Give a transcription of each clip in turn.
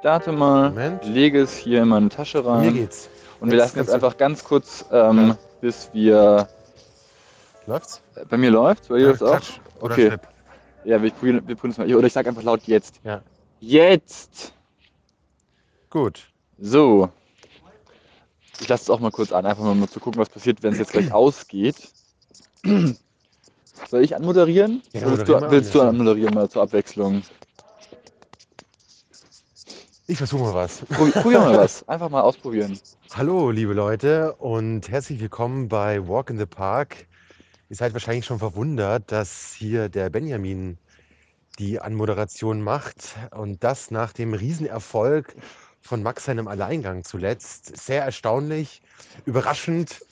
Ich starte mal, Moment. lege es hier in meine Tasche Mir rein geht's. und wir Jetzt lassen jetzt einfach ganz kurz, ähm, bis wir. Läuft's? äh, Bei mir läuft, bei dir läuft auch. Oder Okay. Schnipp. Ja, wir probieren, wir probieren es mal. Oder ich sage einfach laut jetzt. Ja. Jetzt! Gut. So. Ich lasse es auch mal kurz an, einfach mal um zu gucken, was passiert, wenn es jetzt gleich ausgeht. Soll ich anmoderieren? Ja, willst du, mal willst du an, ja. anmoderieren mal zur Abwechslung? Ich versuche mal was. Probier, probier mal was. Einfach mal ausprobieren. Hallo, liebe Leute, und herzlich willkommen bei Walk in the Park. Ihr seid wahrscheinlich schon verwundert, dass hier der Benjamin die Anmoderation macht und das nach dem Riesenerfolg von Max seinem Alleingang zuletzt. Sehr erstaunlich, überraschend,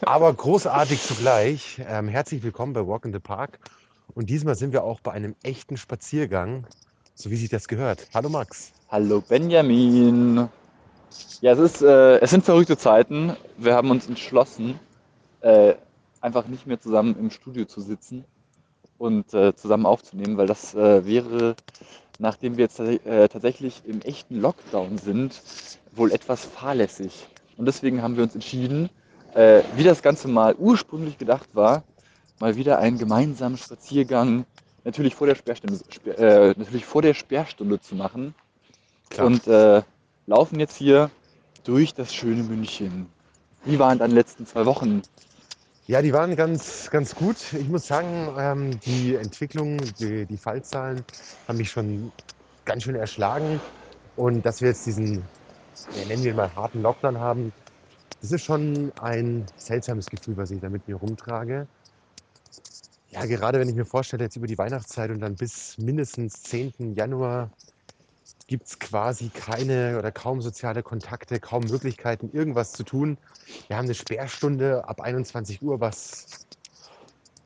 aber großartig zugleich. Ähm, herzlich willkommen bei Walk in the Park. Und diesmal sind wir auch bei einem echten Spaziergang, so wie sich das gehört. Hallo Max. Hallo Benjamin. Ja, es, ist, äh, es sind verrückte Zeiten. Wir haben uns entschlossen, äh, einfach nicht mehr zusammen im Studio zu sitzen und äh, zusammen aufzunehmen, weil das äh, wäre, nachdem wir jetzt äh, tatsächlich im echten Lockdown sind, wohl etwas fahrlässig. Und deswegen haben wir uns entschieden, äh, wie das Ganze mal ursprünglich gedacht war, mal wieder einen gemeinsamen Spaziergang natürlich vor der Sperrstunde, Sper- natürlich vor der Sperrstunde zu machen Klar. und äh, laufen jetzt hier durch das schöne München. Wie waren deine letzten zwei Wochen? Ja, die waren ganz, ganz gut. Ich muss sagen, ähm, die Entwicklung, die, die Fallzahlen haben mich schon ganz schön erschlagen. Und dass wir jetzt diesen, ja, nennen wir ihn mal harten Lockdown haben, das ist schon ein seltsames Gefühl, was ich da mit mir rumtrage. Ja, gerade wenn ich mir vorstelle, jetzt über die Weihnachtszeit und dann bis mindestens 10. Januar gibt es quasi keine oder kaum soziale Kontakte, kaum Möglichkeiten, irgendwas zu tun. Wir haben eine Sperrstunde ab 21 Uhr, was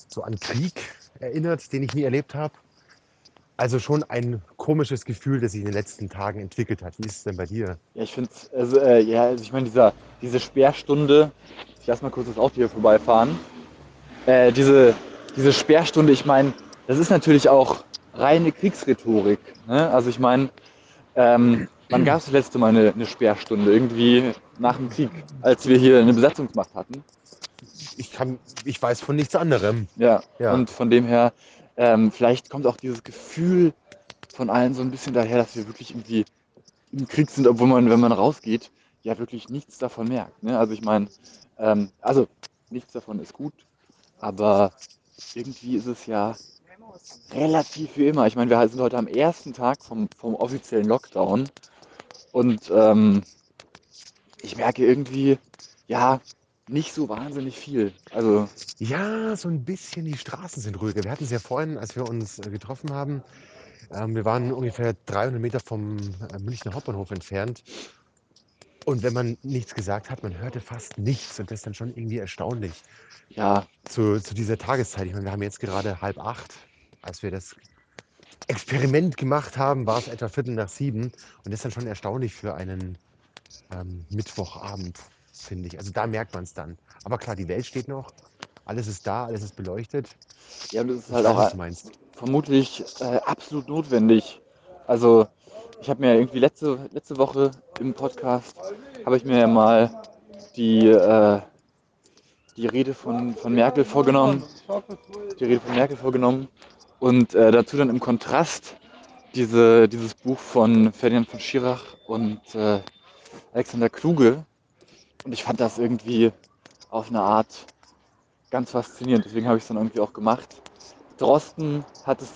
so an Krieg erinnert, den ich nie erlebt habe. Also schon ein komisches Gefühl, das sich in den letzten Tagen entwickelt hat. Wie ist es denn bei dir? Ja, ich finde, also, äh, ja, also ich meine, dieser, diese Sperrstunde, ich lasse mal kurz das Auto hier vorbeifahren. Äh, diese, diese Sperrstunde, ich meine, das ist natürlich auch reine Kriegsrhetorik. Ne? Also ich meine, ähm, wann gab es das letzte Mal eine, eine Sperrstunde? Irgendwie nach dem Krieg, als wir hier eine Besatzungsmacht hatten. Ich, kann, ich weiß von nichts anderem. Ja, Ja. und von dem her, ähm, vielleicht kommt auch dieses Gefühl von allen so ein bisschen daher, dass wir wirklich irgendwie im Krieg sind, obwohl man, wenn man rausgeht, ja wirklich nichts davon merkt. Ne? Also ich meine, ähm, also nichts davon ist gut, aber irgendwie ist es ja relativ wie immer. Ich meine, wir sind heute am ersten Tag vom, vom offiziellen Lockdown und ähm, ich merke irgendwie, ja, nicht so wahnsinnig viel. Also Ja, so ein bisschen die Straßen sind ruhiger. Wir hatten es ja vorhin, als wir uns äh, getroffen haben. Ähm, wir waren ungefähr 300 Meter vom äh, Münchner Hauptbahnhof entfernt. Und wenn man nichts gesagt hat, man hörte fast nichts. Und das ist dann schon irgendwie erstaunlich. ja, zu, zu dieser Tageszeit. Ich meine, wir haben jetzt gerade halb acht. Als wir das Experiment gemacht haben, war es etwa Viertel nach sieben. Und das ist dann schon erstaunlich für einen ähm, Mittwochabend, finde ich. Also da merkt man es dann. Aber klar, die Welt steht noch. Alles ist da, alles ist beleuchtet. ja, und das ist halt auch was du meinst. vermutlich äh, absolut notwendig. Also ich habe mir irgendwie letzte, letzte Woche im Podcast, habe ich mir ja mal die, äh, die Rede von, von Merkel vorgenommen. Die Rede von Merkel vorgenommen. Und äh, dazu dann im Kontrast diese, dieses Buch von Ferdinand von Schirach und äh, Alexander Kluge. Und ich fand das irgendwie auf eine Art ganz faszinierend. Deswegen habe ich es dann irgendwie auch gemacht. Drosten hat es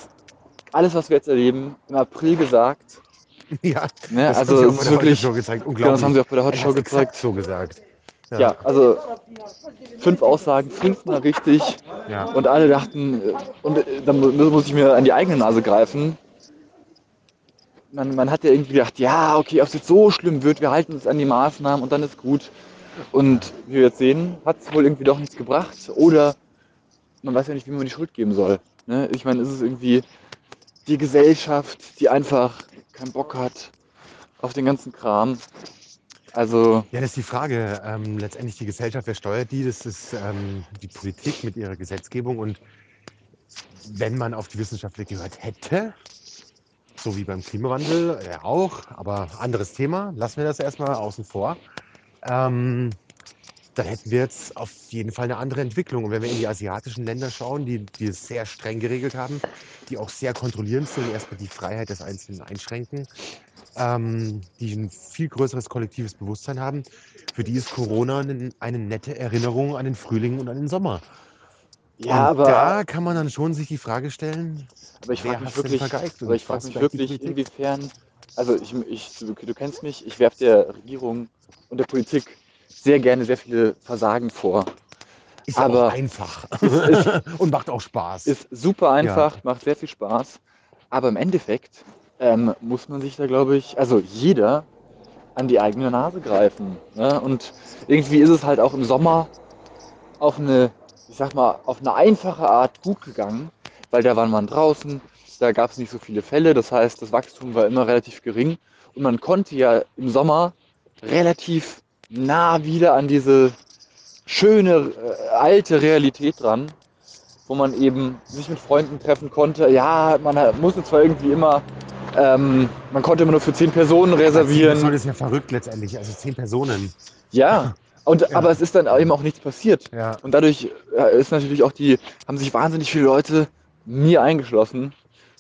alles, was wir jetzt erleben, im April gesagt. Ja, Ne? das also haben sie auch bei der wirklich, Heute-Show gezeigt. genau, Unglaublich. das haben sie auch bei der Er Show gezeigt. so gesagt. Ja, also fünf Aussagen, fünfmal richtig. ja. Und alle dachten, äh, und äh, dann mu- muss ich mir an die eigene Nase greifen. Man, man hat ja irgendwie gedacht, ja, okay, ob es jetzt so schlimm wird, wir halten uns an die Maßnahmen und dann ist gut. Und wie wir jetzt sehen, hat es wohl irgendwie doch nichts gebracht. Oder man weiß ja nicht, wie man die Schuld geben soll. Ne? Ich meine, ist es irgendwie die Gesellschaft, die einfach keinen Bock hat auf den ganzen Kram. Also, Ja, das ist die Frage. Ähm, letztendlich die Gesellschaft, wer steuert die? Das ist ähm, die Politik mit ihrer Gesetzgebung. Und wenn man auf die Wissenschaftler gehört hätte, so wie beim Klimawandel, ja auch, aber anderes Thema. Lassen wir das erstmal außen vor. Ähm, dann hätten wir jetzt auf jeden Fall eine andere Entwicklung. Und wenn wir in die asiatischen Länder schauen, die, die es sehr streng geregelt haben, die auch sehr kontrollierend sind, erstmal die Freiheit des Einzelnen einschränken, ähm, die ein viel größeres kollektives Bewusstsein haben, für die ist Corona eine, eine nette Erinnerung an den Frühling und an den Sommer. Ja, und aber, da kann man dann schon sich die Frage stellen, aber ich wer frage mich wirklich, aber ich frage mich wirklich, inwiefern, also ich, ich du, du kennst mich, ich werfe der Regierung und der Politik sehr gerne sehr viele Versagen vor. ist ja aber einfach ist- und macht auch Spaß. Ist super einfach, macht sehr viel Spaß, aber im Endeffekt ähm, muss man sich da, glaube ich, also jeder an die eigene Nase greifen. Ne? Und irgendwie ist es halt auch im Sommer auf eine, ich sag mal, auf eine einfache Art gut gegangen, weil da war man draußen, da gab es nicht so viele Fälle, das heißt, das Wachstum war immer relativ gering und man konnte ja im Sommer relativ nah wieder an diese schöne äh, alte Realität dran, wo man eben sich mit Freunden treffen konnte. Ja, man musste zwar irgendwie immer, ähm, man konnte immer nur für zehn Personen Das reservieren. ist ja verrückt letztendlich. Also zehn Personen. Ja, und, Ja. aber es ist dann eben auch nichts passiert. Ja. Und dadurch äh, ist natürlich auch die, haben sich wahnsinnig viele Leute, mir eingeschlossen,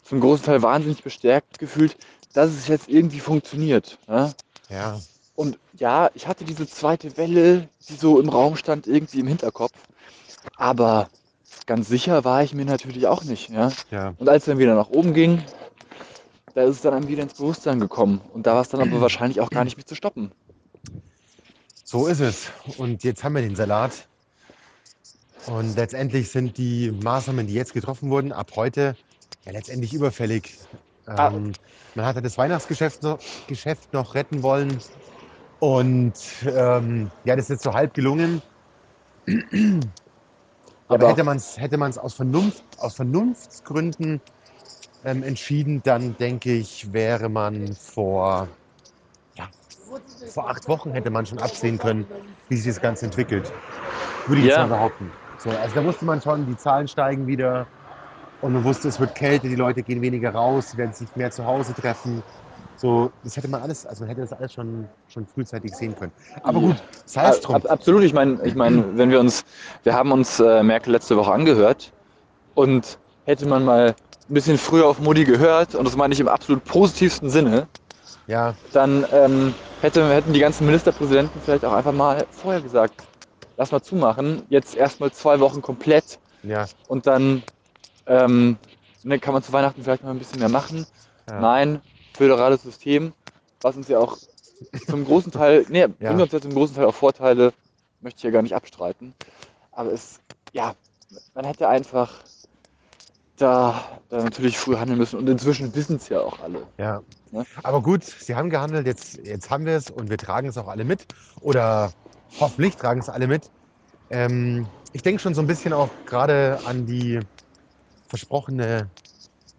zum großen Teil wahnsinnig bestärkt gefühlt, dass es jetzt irgendwie funktioniert. Ja? Ja. Und ja, ich hatte diese zweite Welle, die so im Raum stand, irgendwie im Hinterkopf. Aber ganz sicher war ich mir natürlich auch nicht. Ja? Ja. Und als es dann wieder nach oben ging, da ist es dann einem wieder ins Bewusstsein gekommen. Und da war es dann aber wahrscheinlich auch gar nicht mehr zu stoppen. So ist es. Und jetzt haben wir den Salat. Und letztendlich sind die Maßnahmen, die jetzt getroffen wurden, ab heute ja letztendlich überfällig. Ah. Ähm, man hatte das Weihnachtsgeschäft noch, Geschäft noch retten wollen. Und ähm, ja, das ist jetzt so halb gelungen. Aber Aber- hätte man es hätte man's aus, Vernunft, aus Vernunftsgründen ähm, entschieden, dann denke ich, wäre man vor, ja, vor acht Wochen hätte man schon absehen können, wie sich das Ganze entwickelt. Würde ich Ja. jetzt mal behaupten. So, also da wusste man schon, die Zahlen steigen wieder und man wusste, es wird kälter, die Leute gehen weniger raus, sie werden sich mehr zu Hause treffen. So, das hätte man alles, also man hätte das alles schon, schon frühzeitig sehen können. Aber Ja. gut, sei es drum. Ab, absolut, ich meine, ich mein, wenn wir uns, wir haben uns äh, Merkel letzte Woche angehört und hätte man mal ein bisschen früher auf Modi gehört, und das meine ich im absolut positivsten Sinne, Ja, dann ähm, hätte, hätten die ganzen Ministerpräsidenten vielleicht auch einfach mal vorher gesagt, lass mal zumachen, jetzt erstmal zwei Wochen komplett ja, und dann ähm, ne, kann man zu Weihnachten vielleicht mal ein bisschen mehr machen. ja. Nein, föderales System, was uns ja auch zum großen Teil, nee, bringt uns ja zum großen Teil auch Vorteile, möchte ich ja gar nicht abstreiten. Aber es, ja, man hätte einfach da, da natürlich früh handeln müssen und inzwischen wissen es ja auch alle. Ja. Ne? Aber gut, sie haben gehandelt, jetzt, jetzt haben wir es und wir tragen es auch alle mit. Oder hoffentlich tragen es alle mit. Ähm, ich denke schon so ein bisschen auch gerade an die versprochene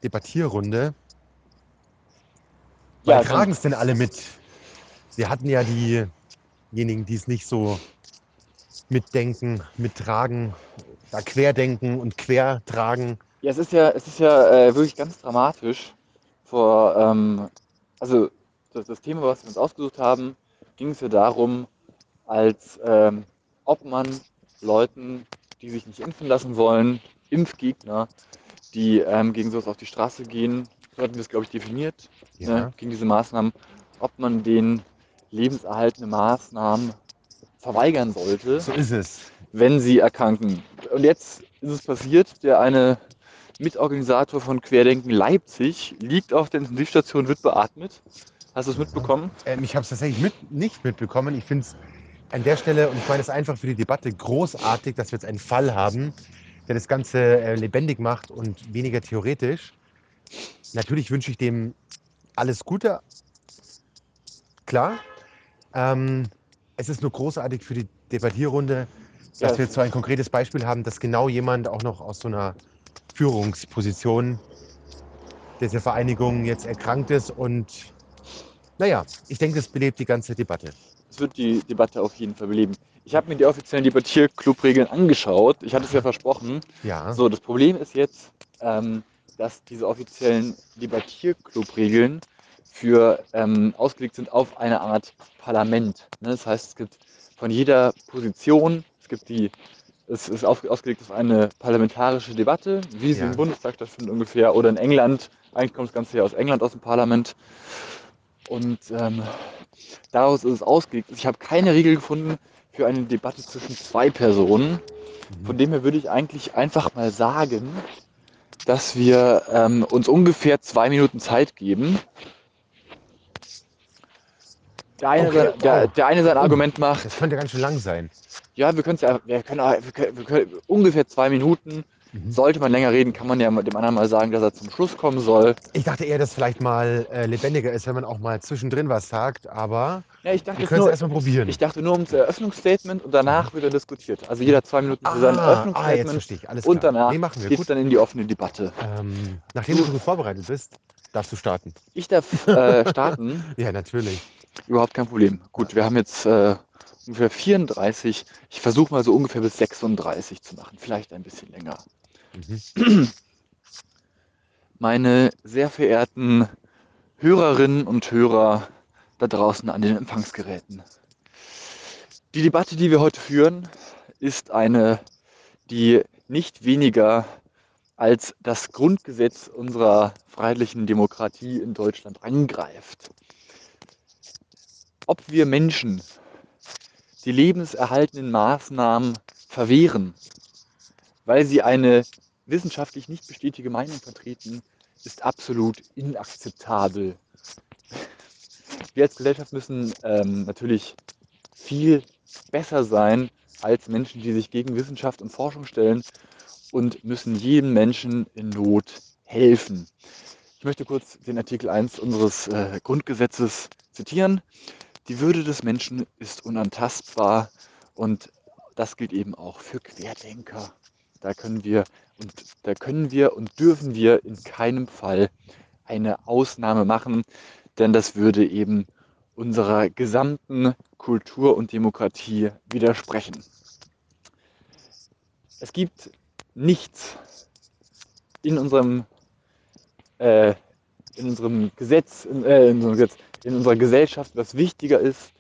Debattierrunde. Ja, tragen es denn alle mit? Wir hatten ja diejenigen, die es nicht so mitdenken, mittragen, da querdenken und quertragen. Ja, es ist ja, es ist ja äh, wirklich ganz dramatisch. Vor, ähm, also das, das Thema, was wir uns ausgesucht haben, ging es ja darum, als ähm, ob man Leuten, die sich nicht impfen lassen wollen, Impfgegner, die ähm, gegen sowas auf die Straße gehen, so hatten wir es, glaube ich, definiert, Ja. ne, gegen diese Maßnahmen, ob man denen lebenserhaltende Maßnahmen verweigern sollte So ist es. wenn sie erkranken. Und jetzt ist es passiert, der eine Mitorganisator von Querdenken Leipzig liegt auf der Intensivstation, wird beatmet. Hast du es mitbekommen? Ähm, ich habe es tatsächlich mit, nicht mitbekommen. Ich finde es an der Stelle, und ich meine es einfach für die Debatte, großartig, dass wir jetzt einen Fall haben, der das Ganze äh, lebendig macht und weniger theoretisch. Natürlich wünsche ich dem alles Gute. Klar. Ähm, es ist nur großartig für die Debattierrunde, dass Ja. wir jetzt so ein konkretes Beispiel haben, dass genau jemand auch noch aus so einer Führungsposition dieser Vereinigung jetzt erkrankt ist und naja, ich denke, das belebt die ganze Debatte. Es wird die Debatte auf jeden Fall beleben. Ich habe mir die offiziellen Debattierclub-Regeln angeschaut. Ich hatte es ja versprochen. Ja, So, das Problem ist jetzt, ähm, dass diese offiziellen Debattierclub-Regeln für ähm, ausgelegt sind auf eine Art Parlament. Ne? Das heißt, es gibt von jeder Position, es gibt die, es ist auf, ausgelegt auf eine parlamentarische Debatte, wie sie Ja. im Bundestag stattfindet ungefähr, oder in England. Eigentlich kommt das Ganze ja aus England, aus dem Parlament. Und ähm, daraus ist es ausgelegt. Ich habe keine Regel gefunden für eine Debatte zwischen zwei Personen. Von dem her würde ich eigentlich einfach mal sagen, dass wir ähm, uns ungefähr zwei Minuten Zeit geben. Der eine, Okay, sein, der, der eine sein Oh. Argument macht, Das könnte ganz schön lang sein. ja, wir, ja, wir, können, wir, können, wir können ungefähr zwei Minuten. Mhm. Sollte man länger reden, kann man ja dem anderen mal sagen, dass er zum Schluss kommen soll. Ich dachte eher, dass vielleicht mal äh, lebendiger ist, wenn man auch mal zwischendrin was sagt, aber Ja, ich dachte, wir können es nur, erstmal probieren. ich dachte nur ums Eröffnungsstatement und danach wird er diskutiert. Also jeder zwei Minuten für sein ah, ah, jetzt Eröffnungsstatement verstehe ich. Alles und klar. danach Nee, machen wir. geht es Gut. dann in die offene Debatte. Ähm, nachdem du gut vorbereitet bist, darfst du starten. Ich darf äh, starten. Ja, natürlich. Überhaupt kein Problem. Gut, wir haben jetzt äh, ungefähr 34. Ich versuche mal so ungefähr bis 36 zu machen. Vielleicht ein bisschen länger. Mhm. Meine sehr verehrten Hörerinnen und Hörer da draußen an den Empfangsgeräten. Die Debatte, die wir heute führen, ist eine, die nicht weniger als das Grundgesetz unserer freiheitlichen Demokratie in Deutschland angreift. Ob wir Menschen die lebenserhaltenden Maßnahmen verwehren, weil sie eine wissenschaftlich nicht bestätigte Meinung vertreten, ist absolut inakzeptabel. Wir als Gesellschaft müssen ähm, natürlich viel besser sein als Menschen, die sich gegen Wissenschaft und Forschung stellen und müssen jedem Menschen in Not helfen. Ich möchte kurz den Artikel 1 unseres äh, Grundgesetzes zitieren. Die Würde des Menschen ist unantastbar und das gilt eben auch für Querdenker. Da können wir und da können wir und dürfen wir in keinem Fall eine Ausnahme machen, denn das würde eben unserer gesamten Kultur und Demokratie widersprechen. Es gibt nichts in unserem, äh, in unserem Gesetz, in, äh, in, unserem Gesetz, in unserer Gesellschaft, was wichtiger ist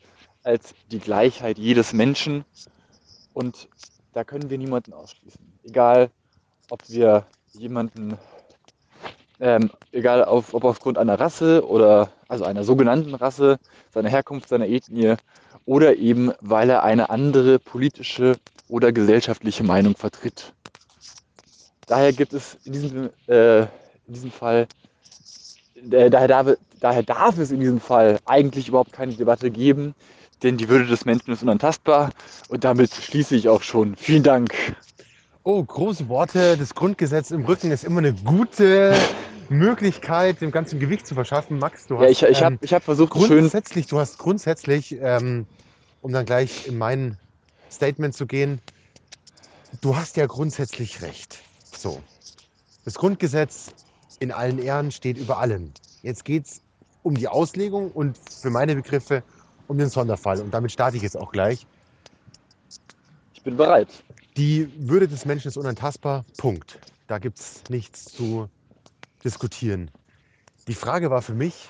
als die Gleichheit jedes Menschen. Und da können wir niemanden ausschließen. Egal, ob wir jemanden, ähm, egal auf, ob aufgrund einer Rasse oder also einer sogenannten Rasse, seiner Herkunft, seiner Ethnie oder eben weil er eine andere politische oder gesellschaftliche Meinung vertritt. Daher gibt es in diesem, äh, in diesem Fall, äh, daher, darf, daher darf es in diesem Fall eigentlich überhaupt keine Debatte geben, denn die Würde des Menschen ist unantastbar und damit schließe ich auch schon. Vielen Dank. Oh, große Worte. Das Grundgesetz im Rücken ist immer eine gute Möglichkeit, dem ganzen Gewicht zu verschaffen. Max, du hast Ja, ich, ich ähm, habe ich hab versucht, schön grundsätzlich, du hast grundsätzlich, ähm, um dann gleich in mein Statement zu gehen, du hast ja grundsätzlich recht. So. Das Grundgesetz in allen Ehren steht über allem. Jetzt geht es um die Auslegung und für meine Begriffe um den Sonderfall. Und damit starte ich jetzt auch gleich. Ich bin bereit. Die Würde des Menschen ist unantastbar. Punkt. Da gibt es nichts zu diskutieren. Die Frage war für mich,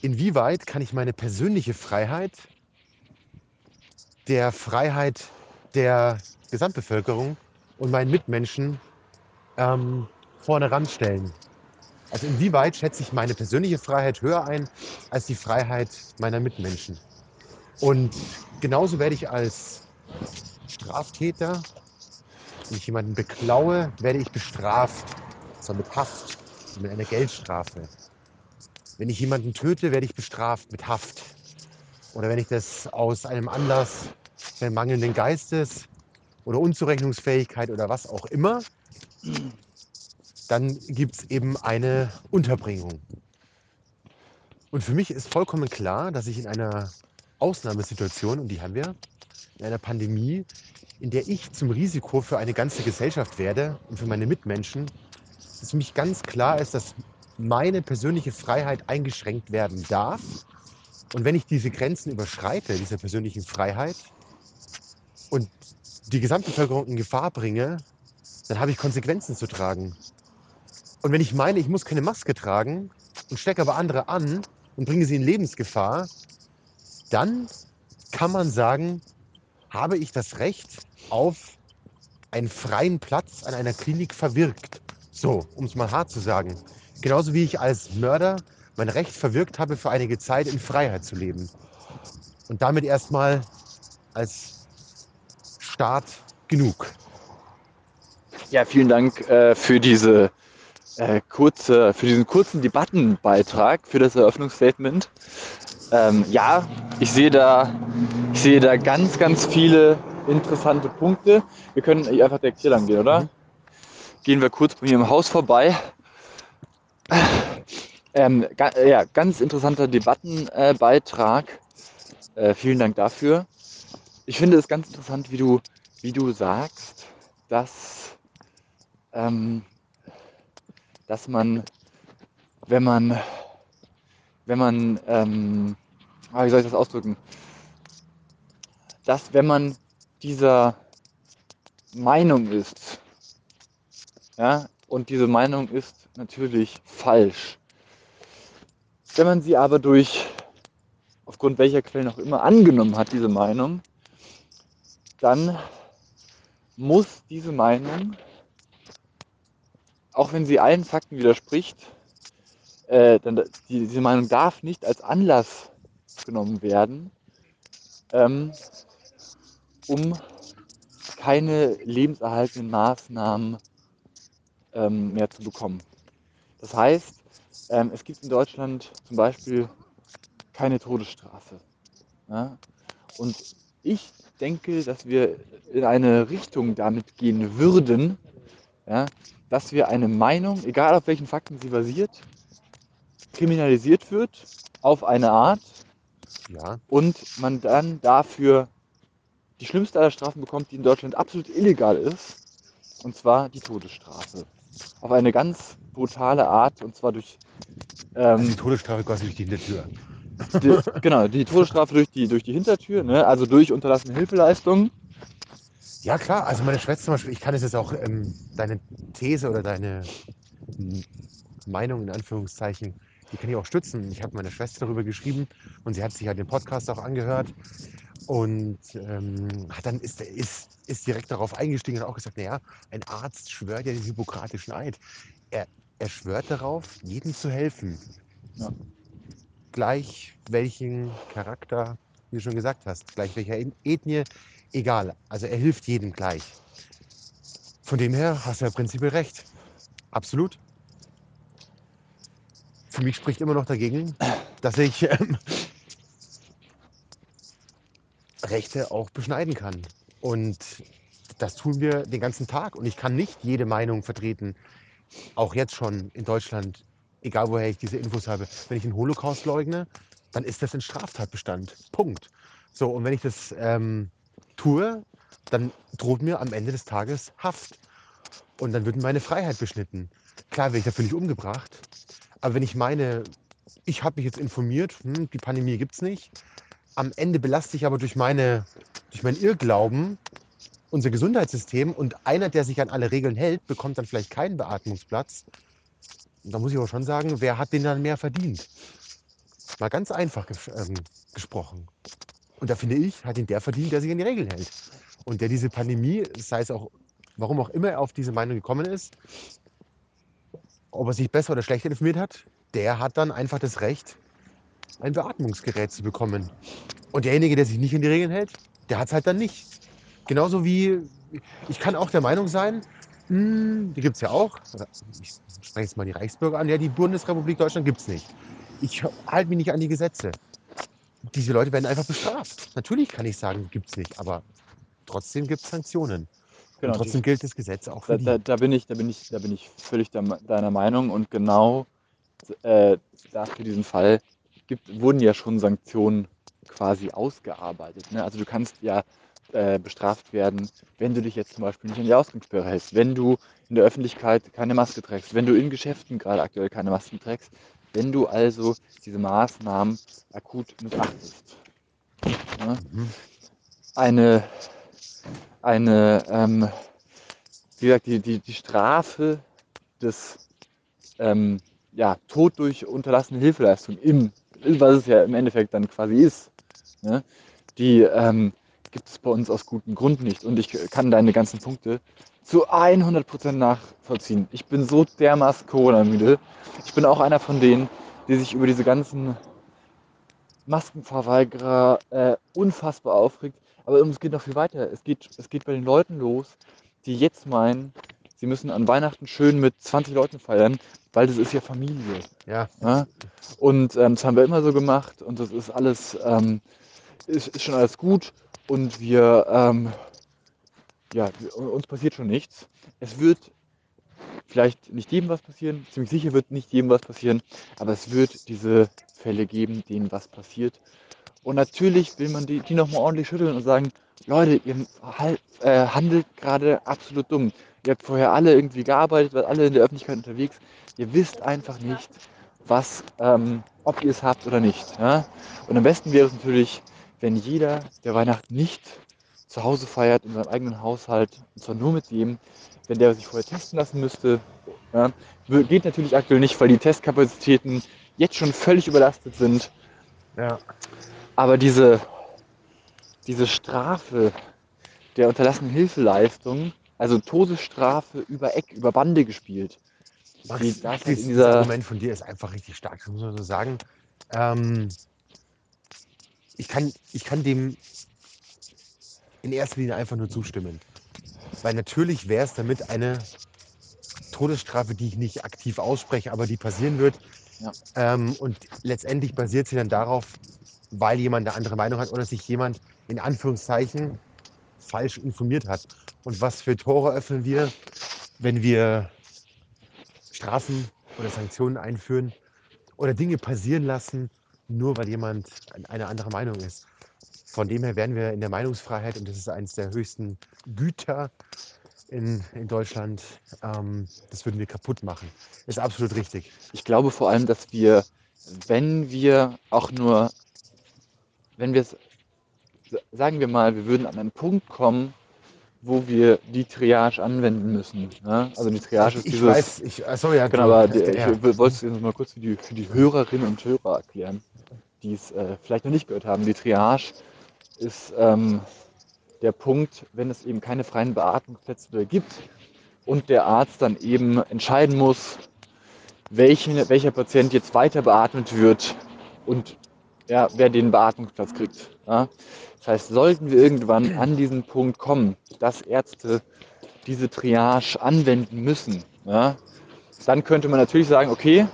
inwieweit kann ich meine persönliche Freiheit der Freiheit der Gesamtbevölkerung und meinen Mitmenschen ähm, vorne ranstellen? Also inwieweit schätze ich meine persönliche Freiheit höher ein als die Freiheit meiner Mitmenschen? Und genauso werde ich als Straftäter, wenn ich jemanden beklaue, werde ich bestraft. Zwar mit Haft, mit einer Geldstrafe. Wenn ich jemanden töte, werde ich bestraft mit Haft. Oder wenn ich das aus einem Anlass der mangelnden Geistes oder Unzurechnungsfähigkeit oder was auch immer, dann gibt es eben eine Unterbringung. Und für mich ist vollkommen klar, dass ich in einer Ausnahmesituation, und die haben wir, in einer Pandemie, in der ich zum Risiko für eine ganze Gesellschaft werde und für meine Mitmenschen, dass für mich ganz klar ist, dass meine persönliche Freiheit eingeschränkt werden darf. Und wenn ich diese Grenzen überschreite, dieser persönlichen Freiheit, und die Gesamtbevölkerung in Gefahr bringe, dann habe ich Konsequenzen zu tragen. Und wenn ich meine, ich muss keine Maske tragen und stecke aber andere an und bringe sie in Lebensgefahr, dann kann man sagen, habe ich das Recht auf einen freien Platz an einer Klinik verwirkt. So, um es mal hart zu sagen. Genauso wie ich als Mörder mein Recht verwirkt habe, für einige Zeit in Freiheit zu leben. Und damit erstmal als Staat genug. Ja, vielen Dank äh, für diese äh, kurze, für diesen kurzen Debattenbeitrag, für das Eröffnungsstatement. Ähm, ja, ich sehe da, ich sehe da ganz, ganz viele interessante Punkte. Wir können einfach direkt hier lang gehen, oder? Mhm. Gehen wir kurz bei mir im Haus vorbei. Ähm, ga, ja, ganz interessanter Debattenbeitrag. Äh, vielen Dank dafür. Ich finde es ganz interessant, wie du, wie du sagst, dass, ähm, dass man, wenn man, wenn man, ähm, ah, wie soll ich das ausdrücken? Dass wenn man dieser Meinung ist, ja, und diese Meinung ist natürlich falsch. Wenn man sie aber durch, aufgrund welcher Quellen auch immer, angenommen hat, diese Meinung, dann muss diese Meinung, auch wenn sie allen Fakten widerspricht, äh, dann, die, diese Meinung darf nicht als Anlass genommen werden, ähm, um keine lebenserhaltenden Maßnahmen ähm, mehr zu bekommen. Das heißt, ähm, es gibt in Deutschland zum Beispiel keine Todesstrafe. Ja? Und ich denke, dass wir in eine Richtung damit gehen würden, ja, dass wir eine Meinung, egal auf welchen Fakten sie basiert, kriminalisiert wird auf eine Art Ja, und man dann dafür die schlimmste aller Strafen bekommt, die in Deutschland absolut illegal ist, und zwar die Todesstrafe. Auf eine ganz brutale Art, und zwar durch also ähm, die Todesstrafe quasi durch die Hintertür. die, genau, die Todesstrafe durch die, durch die Hintertür, ne? also durch unterlassene Hilfeleistungen. Ja, klar. Also meine Schwester zum Beispiel, ich kann es jetzt auch, ähm, deine These oder deine Meinung in Anführungszeichen, die kann ich auch stützen. Ich habe meiner Schwester darüber geschrieben und sie hat sich ja den Podcast auch angehört und ähm, hat dann ist, ist, ist direkt darauf eingestiegen und auch gesagt, naja, ein Arzt schwört ja den hippokratischen Eid. Er, er schwört darauf, jedem zu helfen. Ja. Gleich welchen Charakter, wie du schon gesagt hast, gleich welcher Ethnie, egal. Also er hilft jedem gleich. Von dem her hast du ja prinzipiell recht. Absolut. Für mich spricht immer noch dagegen, dass ich ähm, Rechte auch beschneiden kann. Und das tun wir den ganzen Tag. Und ich kann nicht jede Meinung vertreten, auch jetzt schon in Deutschland, egal woher ich diese Infos habe. Wenn ich den Holocaust leugne, dann ist das ein Straftatbestand. Punkt. So, und wenn ich das ähm, tue, dann droht mir am Ende des Tages Haft. Und dann wird meine Freiheit beschnitten. Klar werde ich dafür nicht umgebracht. Aber wenn ich meine, ich habe mich jetzt informiert, hm, die Pandemie gibt es nicht. Am Ende belaste ich aber durch, meine, durch meinen Irrglauben unser Gesundheitssystem und einer, der sich an alle Regeln hält, bekommt dann vielleicht keinen Beatmungsplatz. Da muss ich aber schon sagen, wer hat den dann mehr verdient? Mal ganz einfach ges ähm, gesprochen. Und da finde ich, hat ihn der verdient, der sich an die Regeln hält. Und der diese Pandemie, sei es auch, warum auch immer er auf diese Meinung gekommen ist, ob er sich besser oder schlechter informiert hat, der hat dann einfach das Recht, ein Beatmungsgerät zu bekommen. Und derjenige, der sich nicht an die Regeln hält, der hat es halt dann nicht. Genauso wie, ich kann auch der Meinung sein, hm, die gibt es ja auch, ich spreche jetzt mal die Reichsbürger an, ja, die Bundesrepublik Deutschland gibt es nicht. Ich halte mich nicht an die Gesetze. Diese Leute werden einfach bestraft. Natürlich kann ich sagen, gibt es nicht, aber trotzdem gibt es Sanktionen. Genau, und trotzdem gilt das Gesetz auch für Da, die. da, da, bin ich, da, bin ich, da bin ich völlig deiner Meinung und genau äh, da für diesen Fall gibt, wurden ja schon Sanktionen quasi ausgearbeitet. Ne? Also du kannst ja äh, bestraft werden, wenn du dich jetzt zum Beispiel nicht an die Ausgangssperre hältst, wenn du in der Öffentlichkeit keine Maske trägst, wenn du in Geschäften gerade aktuell keine Masken trägst, wenn du also diese Maßnahmen akut missachtest. Ne? Eine, eine ähm, wie gesagt, die, die, die Strafe des ähm, ja, Tod durch unterlassene Hilfeleistung, im, was es ja im Endeffekt dann quasi ist, ne? die ähm, gibt es bei uns aus gutem Grund nicht. Und ich kann deine ganzen Punkte zu 100% nachvollziehen. Ich bin so dermaßen Corona-müde. Ich bin auch einer von denen, die sich über diese ganzen Maskenverweigerer äh, unfassbar aufregt. Aber es geht noch viel weiter. Es geht, es geht bei den Leuten los, die jetzt meinen, sie müssen an Weihnachten schön mit 20 Leuten feiern, weil das ist ja Familie. Ja. Ja? Und ähm, das haben wir immer so gemacht und das ist alles, ähm, ist, ist schon alles gut und wir, ähm, ja, uns passiert schon nichts. Es wird vielleicht nicht jedem was passieren, ziemlich sicher wird nicht jedem was passieren, aber es wird diese Fälle geben, denen was passiert. Und natürlich will man die, die nochmal ordentlich schütteln und sagen, Leute, ihr hal- äh, handelt gerade absolut dumm. Ihr habt vorher alle irgendwie gearbeitet, wart alle in der Öffentlichkeit unterwegs. Ihr wisst einfach nicht, was, ähm, ob ihr es habt oder nicht. Ja? Und am besten wäre es natürlich, wenn jeder, der Weihnachten nicht zu Hause feiert, in seinem eigenen Haushalt, und zwar nur mit dem, wenn der sich vorher testen lassen müsste. Ja? Geht natürlich aktuell nicht, weil die Testkapazitäten jetzt schon völlig überlastet sind. Ja. Aber diese, diese Strafe der unterlassenen Hilfeleistung, also Todesstrafe über Eck, über Bande gespielt, Max, die darf halt dieses, Argument von dir ist einfach richtig stark, das muss man so sagen. Ähm, ich, kann, ich kann dem in erster Linie einfach nur zustimmen. Weil natürlich wäre es damit eine Todesstrafe, die ich nicht aktiv ausspreche, aber die passieren wird. Ja. Ähm, und letztendlich basiert sie dann darauf, weil jemand eine andere Meinung hat oder sich jemand in Anführungszeichen falsch informiert hat. Und was für Tore öffnen wir, wenn wir Strafen oder Sanktionen einführen oder Dinge passieren lassen, nur weil jemand eine andere Meinung ist. Von dem her wären wir in der Meinungsfreiheit, und das ist eines der höchsten Güter in, in Deutschland, ähm, das würden wir kaputt machen. Ist absolut richtig. ich glaube vor allem, dass wir, wenn wir auch nur, wenn wir es, sagen wir mal, wir würden an einen Punkt kommen, wo wir die Triage anwenden müssen. Ne? Also die Triage ist ich dieses, weiß, ich, achso, ja, Genau, aber ja. ich wollte es jetzt mal kurz für die, für die Hörerinnen und Hörer erklären, die es äh, vielleicht noch nicht gehört haben. Die Triage ist ähm, der Punkt, wenn es eben keine freien Beatmungsplätze mehr gibt und der Arzt dann eben entscheiden muss, welchen, welcher Patient jetzt weiter beatmet wird und ja, wer den Beatmungsplatz kriegt. Ja? Das heißt, sollten wir irgendwann an diesen Punkt kommen, dass Ärzte diese Triage anwenden müssen, ja, dann könnte man natürlich sagen, okay,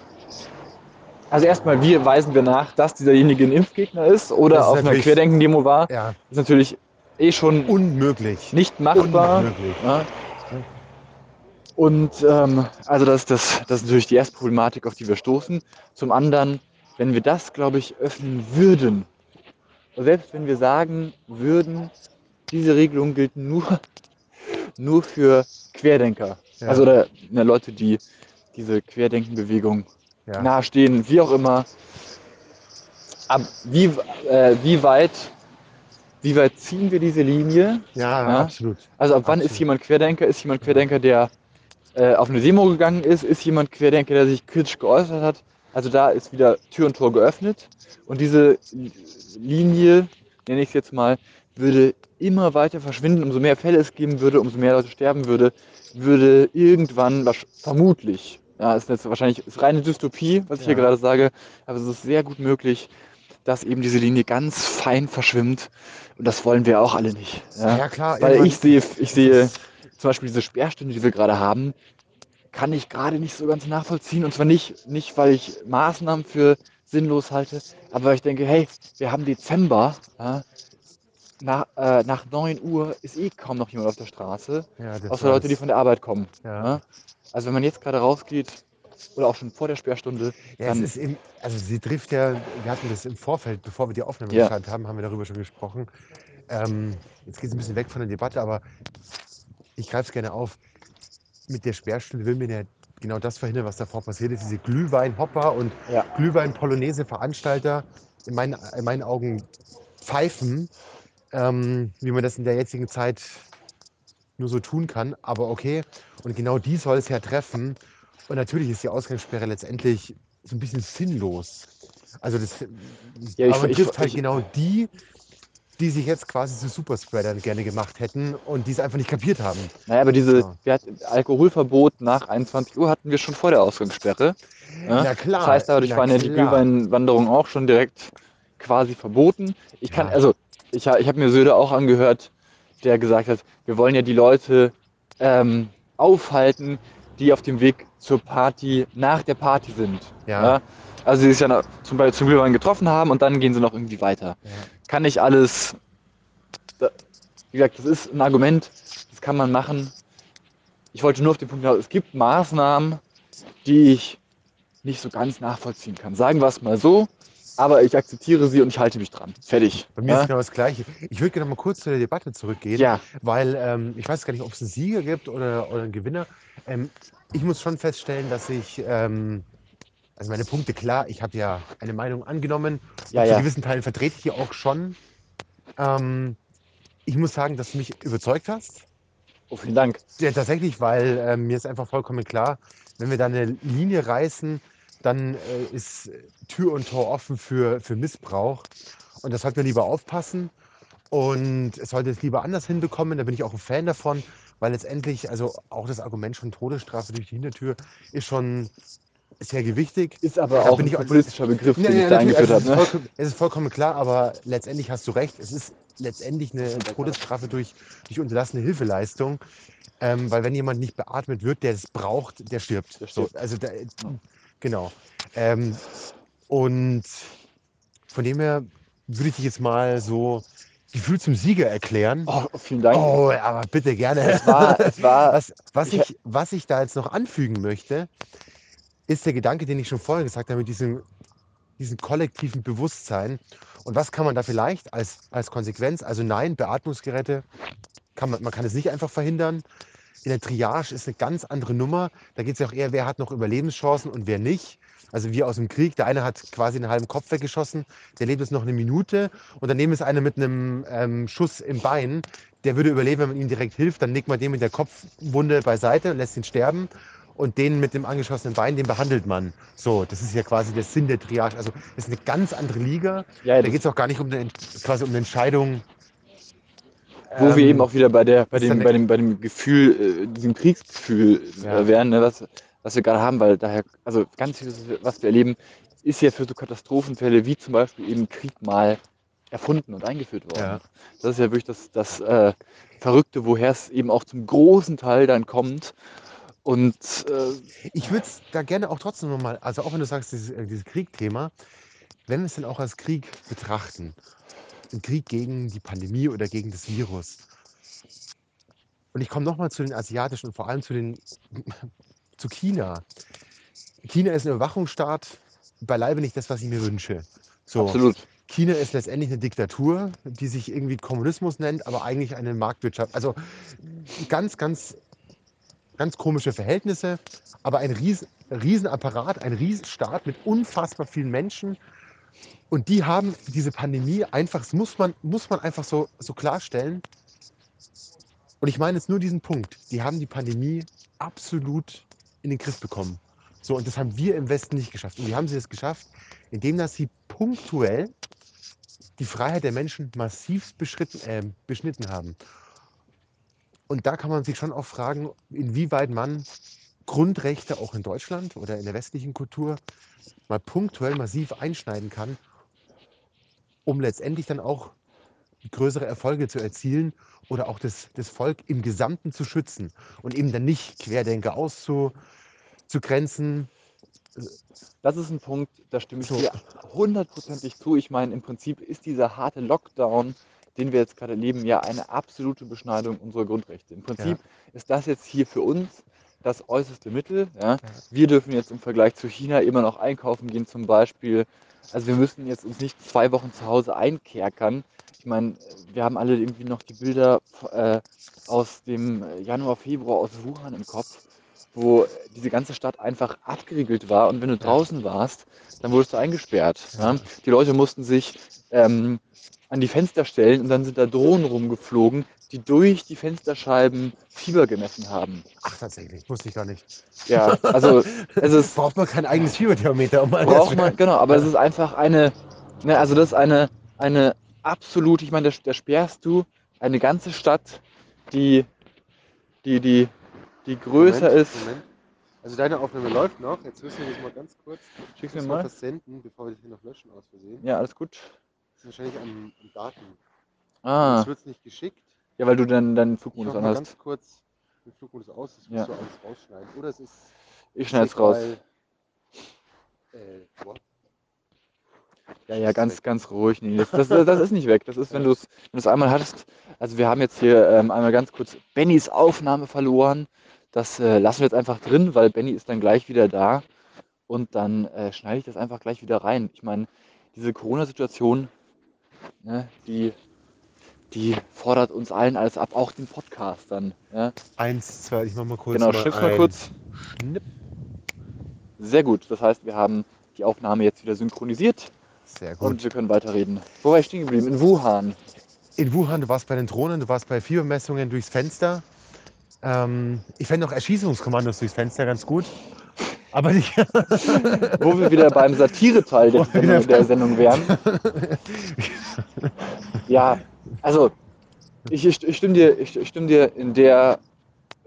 also erstmal, wie weisen wir nach, dass dieserjenige ein Impfgegner ist oder ist auf einer Querdenken-Demo war, ja, ist natürlich eh schon unmöglich. nicht machbar. Unmöglich. Ja. Und ähm, also das, das, das ist natürlich die erste Problematik, auf die wir stoßen. Zum anderen, wenn wir das, glaube ich, öffnen würden, selbst wenn wir sagen würden, diese Regelung gilt nur, nur für Querdenker, Ja. also oder ne, Leute, die diese Querdenkenbewegung Ja. nahestehen, wie auch immer. Ab, wie, äh, wie, weit, wie weit ziehen wir diese Linie? Ja, Ja. absolut. Also ab wann Absolut. ist jemand Querdenker? Ist jemand Querdenker, der äh, auf eine Demo gegangen ist? Ist jemand Querdenker, der sich kritisch geäußert hat? Also da ist wieder Tür und Tor geöffnet. Und diese Linie, nenne ich es jetzt mal, würde immer weiter verschwinden. Umso mehr Fälle es geben würde, umso mehr Leute sterben würde, würde irgendwann vermutlich, ja, ist jetzt wahrscheinlich ist reine Dystopie, was ich hier Ja. gerade sage, aber es ist sehr gut möglich, dass eben diese Linie ganz fein verschwimmt. Und das wollen wir auch alle nicht. Ja? Ja, klar. Weil ich sehe, ich sehe zum Beispiel diese Sperrstunde, die wir gerade haben, kann ich gerade nicht so ganz nachvollziehen. Und zwar nicht, nicht, weil ich Maßnahmen für sinnlos halte, aber weil ich denke, hey, wir haben Dezember, ja, nach, äh, nach 9 Uhr ist eh kaum noch jemand auf der Straße, ja, außer Leute, die von der Arbeit kommen. Ja. Ja? Also wenn man jetzt gerade rausgeht, oder auch schon vor der Sperrstunde, Ja, es ist eben, also sie trifft ja, wir hatten das im Vorfeld, bevor wir die Aufnahme Ja. gestartet haben, haben wir darüber schon gesprochen. Ähm, jetzt geht es ein bisschen weg von der Debatte, aber ich greife es gerne auf. Mit der Sperrstunde will mir ja genau das verhindern, was davor passiert ist. Diese Glühwein-Hopper und Ja. Glühwein-Polonaise-Veranstalter in meinen, in meinen Augen pfeifen, ähm, wie man das in der jetzigen Zeit nur so tun kann. Aber okay, und genau die soll es ja treffen. Und natürlich ist die Ausgangssperre letztendlich so ein bisschen sinnlos. Also das Ja, ich- aber ich- trifft halt ich- genau die, die sich jetzt quasi zu Superspreadern gerne gemacht hätten und die es einfach nicht kapiert haben. Naja, aber diese Ja. hatten Alkoholverbot nach 21 Uhr hatten wir schon vor der Ausgangssperre. Ja? Na klar. Das heißt, dadurch waren ja die. Glühweinwanderungen auch schon direkt quasi verboten. Ich kann, Ja. also, ich, ich habe mir Söder auch angehört, der gesagt hat, wir wollen ja die Leute ähm, aufhalten, die auf dem Weg zur Party nach der Party sind. Ja. Also sie sich ja zum Beispiel zum Glühwein getroffen haben und dann gehen sie noch irgendwie weiter. Kann nicht alles. Wie gesagt, das ist ein Argument, das kann man machen. Ich wollte nur auf den Punkt hinaus, es gibt Maßnahmen, die ich nicht so ganz nachvollziehen kann. Sagen wir es mal so, aber ich akzeptiere sie und ich halte mich dran. Fertig. Bei mir ist ja? genau das Gleiche. Ich würde gerne mal kurz zu der Debatte zurückgehen, ja, weil ähm, ich weiß gar nicht, ob es einen Sieger gibt oder, oder einen Gewinner. Ähm, ich muss schon feststellen, dass ich, ähm, also meine Punkte klar, ich habe ja eine Meinung angenommen. ja, zu ja. gewissen Teilen vertrete ich die auch schon. Ähm, ich muss sagen, dass du mich überzeugt hast. Oh, vielen Dank. Ja, tatsächlich, weil ähm, mir ist einfach vollkommen klar, wenn wir da eine Linie reißen, dann äh, ist Tür und Tor offen für, für Missbrauch. Und das sollten wir lieber aufpassen. Und es sollte es lieber anders hinbekommen. Da bin ich auch ein Fan davon, weil letztendlich, also auch das Argument von Todesstrafe durch die Hintertür ist schon sehr gewichtig. Ist aber Da auch ein politischer Begriff, den Ja, ich ja, da eingeführt habe. es, ist Ne? vollkommen, es ist vollkommen klar, aber letztendlich hast du recht. Es ist letztendlich eine Todesstrafe durch, durch unterlassene Hilfeleistung. Ähm, weil wenn jemand nicht beatmet wird, der es braucht, der stirbt. Der So, stirbt. also da, genau. Ähm, und von dem her würde ich dich jetzt mal so gefühlt zum Sieger erklären. Oh, vielen Dank. Oh, aber bitte gerne. Es war, es war Was, was, Ich- ich, was ich da jetzt noch anfügen möchte, ist der Gedanke, den ich schon vorhin gesagt habe, mit diesem, diesem kollektiven Bewusstsein. Und was kann man da vielleicht als, als Konsequenz? Also nein, Beatmungsgeräte, kann man, man kann es nicht einfach verhindern. In der Triage ist eine ganz andere Nummer. Da geht es ja auch eher, wer hat noch Überlebenschancen und wer nicht. Also wir aus dem Krieg, der eine hat quasi einen halben Kopf weggeschossen, der lebt jetzt noch eine Minute und daneben ist einer mit einem ähm, Schuss im Bein, der würde überleben, wenn man ihm direkt hilft, dann legt man den mit der Kopfwunde beiseite und lässt ihn sterben und den mit dem angeschossenen Bein, den behandelt man. So, das ist ja quasi der Sinn der Triage. Also das ist eine ganz andere Liga. ja, Da geht es auch gar nicht um eine, quasi um eine Entscheidung. wo wir ähm, eben auch wieder bei, der, bei, dem, bei, dem, bei dem Gefühl, äh, diesem Kriegsgefühl Ja. äh, wären, ne, was, was wir gerade haben, weil daher, also ganz vieles, was wir erleben, ist ja für so Katastrophenfälle wie zum Beispiel eben Krieg mal erfunden und eingeführt worden. Ja. Das ist ja wirklich das, das äh, Verrückte, woher es eben auch zum großen Teil dann kommt. Und äh, Ich würde es da gerne auch trotzdem nochmal, also auch wenn du sagst, dieses, äh, dieses Kriegthema, wenn wir es denn auch als Krieg betrachten, ein Krieg gegen die Pandemie oder gegen das Virus. Und ich komme nochmal zu den asiatischen und vor allem zu, den, zu China. China ist ein Überwachungsstaat, beileibe nicht das, was ich mir wünsche. So. absolut. China ist letztendlich eine Diktatur, die sich irgendwie Kommunismus nennt, aber eigentlich eine Marktwirtschaft. Also ganz, ganz, ganz komische Verhältnisse, aber ein Ries Riesenapparat, ein Riesenstaat mit unfassbar vielen Menschen. Und die haben diese Pandemie einfach, das muss man, muss man einfach so, so klarstellen. Und ich meine jetzt nur diesen Punkt. Die haben die Pandemie absolut in den Griff bekommen. So, und das haben wir im Westen nicht geschafft. Und wie haben sie das geschafft? Indem dass sie punktuell die Freiheit der Menschen massiv äh, beschnitten haben. Und da kann man sich schon auch fragen, inwieweit man Grundrechte auch in Deutschland oder in der westlichen Kultur mal punktuell massiv einschneiden kann, um letztendlich dann auch größere Erfolge zu erzielen oder auch das, das Volk im Gesamten zu schützen und eben dann nicht Querdenker auszugrenzen. Das ist ein Punkt, da stimme ich So. dir hundertprozentig zu. Ich meine, im Prinzip ist dieser harte Lockdown, den wir jetzt gerade erleben, ja eine absolute Beschneidung unserer Grundrechte. Im Prinzip ist das jetzt hier für uns das äußerste Mittel. Ja. Wir dürfen jetzt im Vergleich zu China immer noch einkaufen gehen zum Beispiel. Also wir müssen jetzt uns nicht zwei Wochen zu Hause einkerkern. Ich meine, wir haben alle irgendwie noch die Bilder äh, aus dem Januar, Februar aus Wuhan im Kopf, wo diese ganze Stadt einfach abgeriegelt war und wenn du draußen warst, dann wurdest du eingesperrt. Ja. Die Leute mussten sich ähm, an die Fenster stellen und dann sind da Drohnen rumgeflogen, die durch die Fensterscheiben Fieber gemessen haben. Ach, tatsächlich, wusste ich gar nicht. Ja, also es ist Braucht man kein eigenes Fieberthermometer, um mal braucht man, genau, aber es ist einfach eine, ne, also das ist eine, eine absolut, ich meine, da, da sperrst du eine ganze Stadt, die, die, die, die größer Moment, ist. Moment. Also deine Aufnahme läuft noch. Jetzt müssen wir das mal ganz kurz. Schick's Ich mir mal was senden, bevor wir das hier noch löschen aus Versehen. Ja, alles gut. Ist wahrscheinlich am, am Daten. Ah, Das wird es nicht geschickt. ja, weil du dann deinen Flugmodus anhast. ganz kurz den Flugmodus aus. Das Ja. musst du alles rausschneiden. Oder es ist. Ich schneid's raus. Weil, äh, what? Ja, ja, ganz, ganz ruhig. Nee, das, das, das ist nicht weg. Das ist, wenn du es einmal hattest. Also wir haben jetzt hier ähm, einmal ganz kurz Bennys Aufnahme verloren. Das äh, lassen wir jetzt einfach drin, weil Benny ist dann gleich wieder da. Und dann äh, schneide ich das einfach gleich wieder rein. Ich meine, diese Corona-Situation, ne, die, die fordert uns allen alles ab, auch den Podcastern. Ja? Eins, zwei, ich mach mal kurz. Genau, mal schnipp's mal kurz. Schnipp. Sehr gut. Das heißt, wir haben die Aufnahme jetzt wieder synchronisiert Sehr gut. und wir können weiterreden. Wo war ich stehen geblieben? In Wuhan. In Wuhan, du warst bei den Drohnen, du warst bei Fiebermessungen durchs Fenster. Ähm, ich fände auch Erschießungskommandos durchs Fenster ganz gut. Aber nicht. Wo wir wieder beim Satireteil der, Sendung- der Sendung wären. Ja, also ich, ich, ich, stimme dir, ich, ich stimme dir in der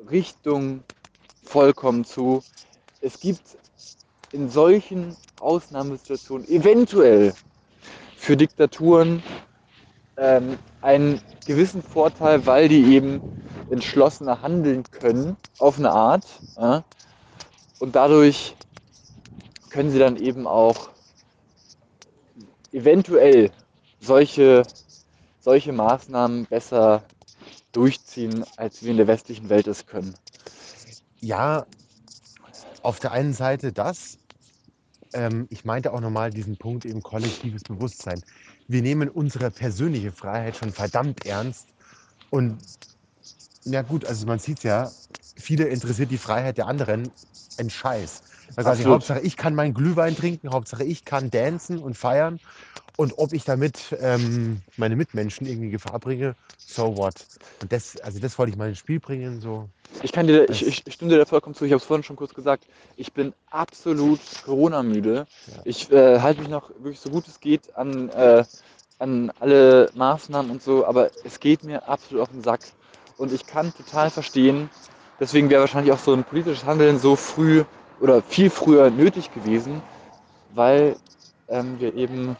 Richtung vollkommen zu. Es gibt in solchen Ausnahmesituationen eventuell für Diktaturen ähm, einen gewissen Vorteil, weil die eben entschlossener handeln können, auf eine Art. Ja? Und dadurch können sie dann eben auch eventuell solche, solche Maßnahmen besser durchziehen, als wir in der westlichen Welt es können. Ja, auf der einen Seite das. Ähm, ich meinte auch nochmal diesen Punkt eben kollektives Bewusstsein. Wir nehmen unsere persönliche Freiheit schon verdammt ernst. Und ja gut, also man sieht ja, viele interessiert die Freiheit der anderen ein Scheiß. Also quasi. Hauptsache ich kann meinen Glühwein trinken, Hauptsache ich kann dancen und feiern. Und ob ich damit ähm, meine Mitmenschen irgendwie in Gefahr bringe, so what. Und das, also das wollte ich mal ins Spiel bringen. So. Ich, kann dir, ich, ich stimme dir da vollkommen zu. Ich habe es vorhin schon kurz gesagt. Ich bin absolut Corona-müde. Ja. Ich äh, halte mich noch wirklich so gut es geht an, äh, an alle Maßnahmen und so, aber es geht mir absolut auf den Sack. Und ich kann total verstehen, deswegen wäre wahrscheinlich auch so ein politisches Handeln so früh oder viel früher nötig gewesen, weil ähm, wir eben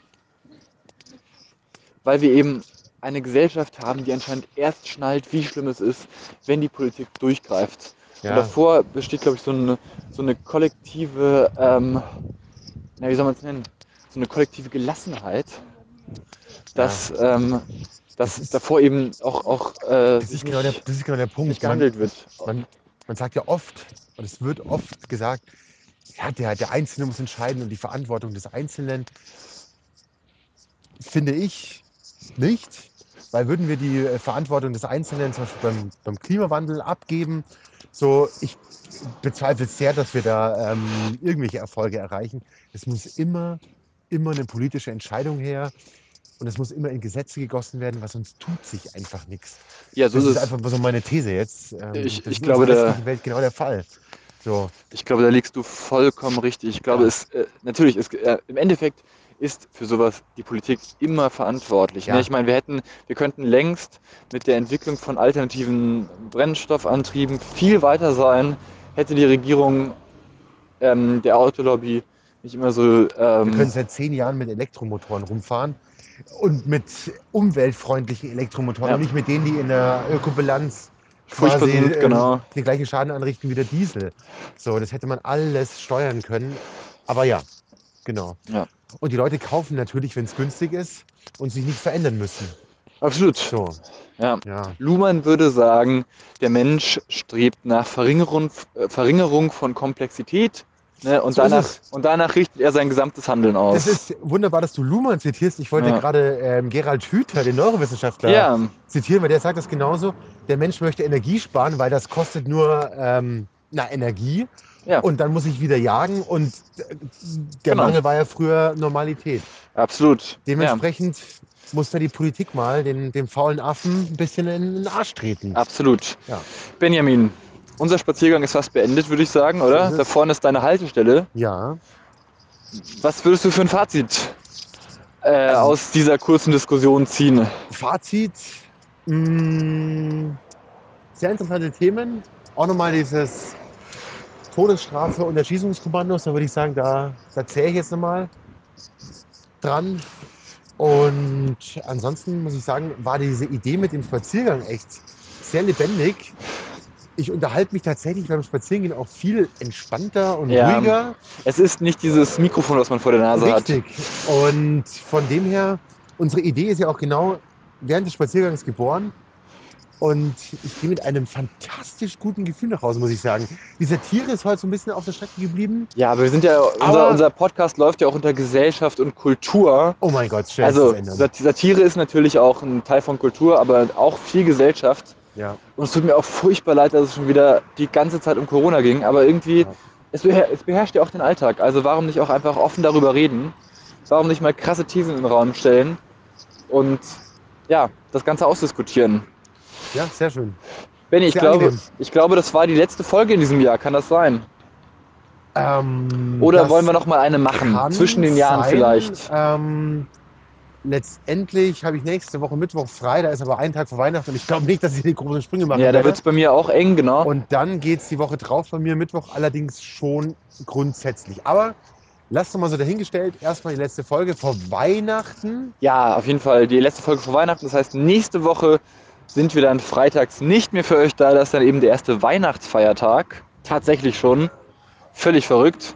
weil wir eben eine Gesellschaft haben, die anscheinend erst schnallt, wie schlimm es ist, wenn die Politik durchgreift. Und Ja, davor besteht, glaube ich, so eine, so eine kollektive, ähm, na, wie soll man es nennen, so eine kollektive Gelassenheit, dass, ähm, dass davor eben auch, auch äh, das, sich ist genau der, das ist genau der Punkt. nicht Man, gehandelt wird. man, man sagt ja oft, und es wird oft gesagt, ja, der, der Einzelne muss entscheiden und die Verantwortung des Einzelnen. Finde ich nicht, weil würden wir die äh, Verantwortung des Einzelnen zum Beispiel beim, beim Klimawandel abgeben, so ich bezweifle sehr, dass wir da ähm, irgendwelche Erfolge erreichen. Es muss immer, immer eine politische Entscheidung her und es muss immer in Gesetze gegossen werden, weil sonst tut sich einfach nichts. Ja, so Das ist ist einfach so meine These jetzt. Ähm, Ich- das ich ist glaube, westlichen Welt genau der Fall. So, Ich glaube, da liegst du vollkommen richtig. Ich glaube, Ja. es äh, natürlich ist äh, im Endeffekt ist für sowas die Politik immer verantwortlich. Ja. Ne? Ich meine, wir hätten, wir könnten längst mit der Entwicklung von alternativen Brennstoffantrieben viel weiter sein, hätte die Regierung ähm, der Autolobby nicht immer so. wir können Ähm, seit zehn Jahren mit Elektromotoren rumfahren und mit umweltfreundlichen Elektromotoren Ja. und nicht mit denen, die in der Ökobilanz quasi sind, ähm, genau. den gleichen Schaden anrichten wie der Diesel. So, das hätte man alles steuern können. Aber ja, genau. Ja. Und die Leute kaufen natürlich, wenn es günstig ist und sich nicht verändern müssen. absolut. So, Ja. ja. Luhmann würde sagen, der Mensch strebt nach Verringerung, äh, Verringerung von Komplexität ne, und, So danach, es. und danach richtet er sein gesamtes Handeln aus. Das ist wunderbar, dass du Luhmann zitierst. Ich wollte Ja. gerade ähm, Gerald Hüther, den Neurowissenschaftler, ja, zitieren, weil der sagt das genauso. Der Mensch möchte Energie sparen, weil das kostet nur ähm, na, Energie. Ja. Und dann muss ich wieder jagen und der Genau. Mangel war ja früher Normalität. absolut. Dementsprechend muss da die Politik mal den, dem faulen Affen ein bisschen in den Arsch treten. Absolut. Ja. Benjamin, unser Spaziergang ist fast beendet, würde ich sagen, oder? Da vorne ist deine Haltestelle. Ja, Was würdest du für ein Fazit äh, aus dieser kurzen Diskussion ziehen? Fazit. Mh, sehr interessante Themen. Auch nochmal dieses Todesstrafe und Erschießungskommandos. Da würde ich sagen, da, da zähle ich jetzt nochmal dran. Und ansonsten muss ich sagen, war diese Idee mit dem Spaziergang echt sehr lebendig. Ich unterhalte mich tatsächlich beim Spazierengehen auch viel entspannter und Ja, ruhiger. Es ist nicht dieses Mikrofon, was man vor der Nase Richtig. Und von dem her, unsere Idee ist ja auch genau während des Spaziergangs geboren. Und ich gehe mit einem fantastisch guten Gefühl nach Hause, muss ich sagen. Die Satire ist heute so ein bisschen auf der Strecke geblieben. hat. Ja, aber wir sind ja, unser, unser Podcast läuft ja auch unter Gesellschaft und Kultur. Oh mein Gott, schnell Also Satire ist natürlich auch ein Teil von Kultur, aber auch viel Gesellschaft. Ja. Und es tut mir auch furchtbar leid, dass es schon wieder die ganze Zeit um Corona ging. Aber irgendwie, Ja. es, beher es beherrscht ja auch den Alltag. Also warum nicht auch einfach offen darüber reden? Warum nicht mal krasse Thesen in den Raum stellen? Und ja, das Ganze ausdiskutieren. ja, sehr schön. Benny, ich Sehr glaube, angenehm. ich glaube, das war die letzte Folge in diesem Jahr. Kann das sein? Ähm, Oder das wollen wir noch mal eine machen? Zwischen den Jahren sein. vielleicht. Ähm, letztendlich habe ich nächste Woche Mittwoch frei, da ist aber ein Tag vor Weihnachten und ich glaube nicht, dass ich die großen Sprünge machen Ja, da wird es bei mir auch eng, genau. Und dann geht es die Woche drauf bei mir, Mittwoch allerdings schon grundsätzlich. Aber lasst doch mal so dahingestellt, erstmal die letzte Folge vor Weihnachten. Ja, auf jeden Fall die letzte Folge vor Weihnachten. Das heißt, nächste Woche sind wir dann freitags nicht mehr für euch da. Das ist dann eben der erste Weihnachtsfeiertag. Tatsächlich schon. Völlig verrückt.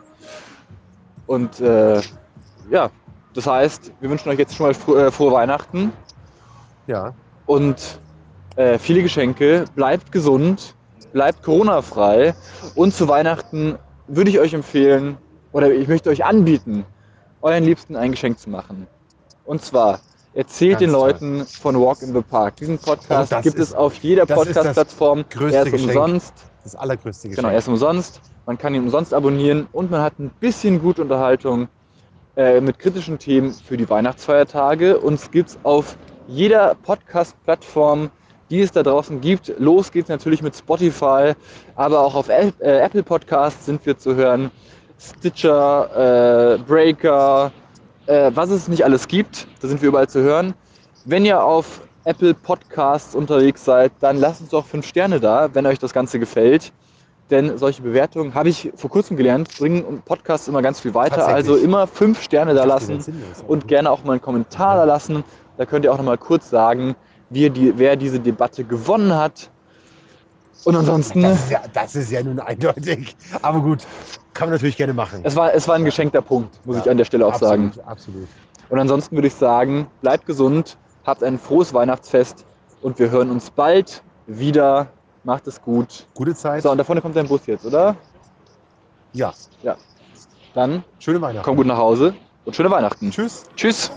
Und äh, ja, das heißt, wir wünschen euch jetzt schon mal fro äh, frohe Weihnachten Ja, und äh, viele Geschenke. Bleibt gesund, bleibt Corona-frei. Und zu Weihnachten würde ich euch empfehlen, oder ich möchte euch anbieten, euren Liebsten ein Geschenk zu machen. Und zwar, erzählt Ganz den toll. Leuten von Walk in the Park. Diesen Podcast gibt ist- es auf jeder Podcast-Plattform. Er ist umsonst. das allergrößte Geschenk. Genau, er ist umsonst. Man kann ihn umsonst abonnieren und man hat ein bisschen gute Unterhaltung äh, mit kritischen Themen für die Weihnachtsfeiertage. Uns gibt es auf jeder Podcast-Plattform, die es da draußen gibt. Los geht's natürlich mit Spotify, aber auch auf Ä- äh, Apple Podcasts sind wir zu hören. Stitcher, äh, Breaker, äh, was es nicht alles gibt, da sind wir überall zu hören. Wenn ihr auf Apple Podcasts unterwegs seid, dann lasst uns doch fünf Sterne da, wenn euch das Ganze gefällt. Denn solche Bewertungen, habe ich vor kurzem gelernt, bringen Podcasts immer ganz viel weiter. Also immer fünf Sterne da lassen und gerne auch mal einen Kommentar da lassen. Da könnt ihr auch noch mal kurz sagen, die, wer diese Debatte gewonnen hat. Und ansonsten, das, ist ja, das ist ja nun eindeutig. Aber gut, kann man natürlich gerne machen. es war, es war ein geschenkter Punkt, muss Ja, ich an der Stelle auch sagen. absolut, Absolut. Und ansonsten würde ich sagen, bleibt gesund, habt ein frohes Weihnachtsfest und wir hören uns bald wieder. Macht es gut. Gute Zeit. So, und da vorne kommt dein Bus jetzt, oder? Ja, Dann schöne Weihnachten. komm gut nach Hause und schöne Weihnachten. Tschüss. Tschüss.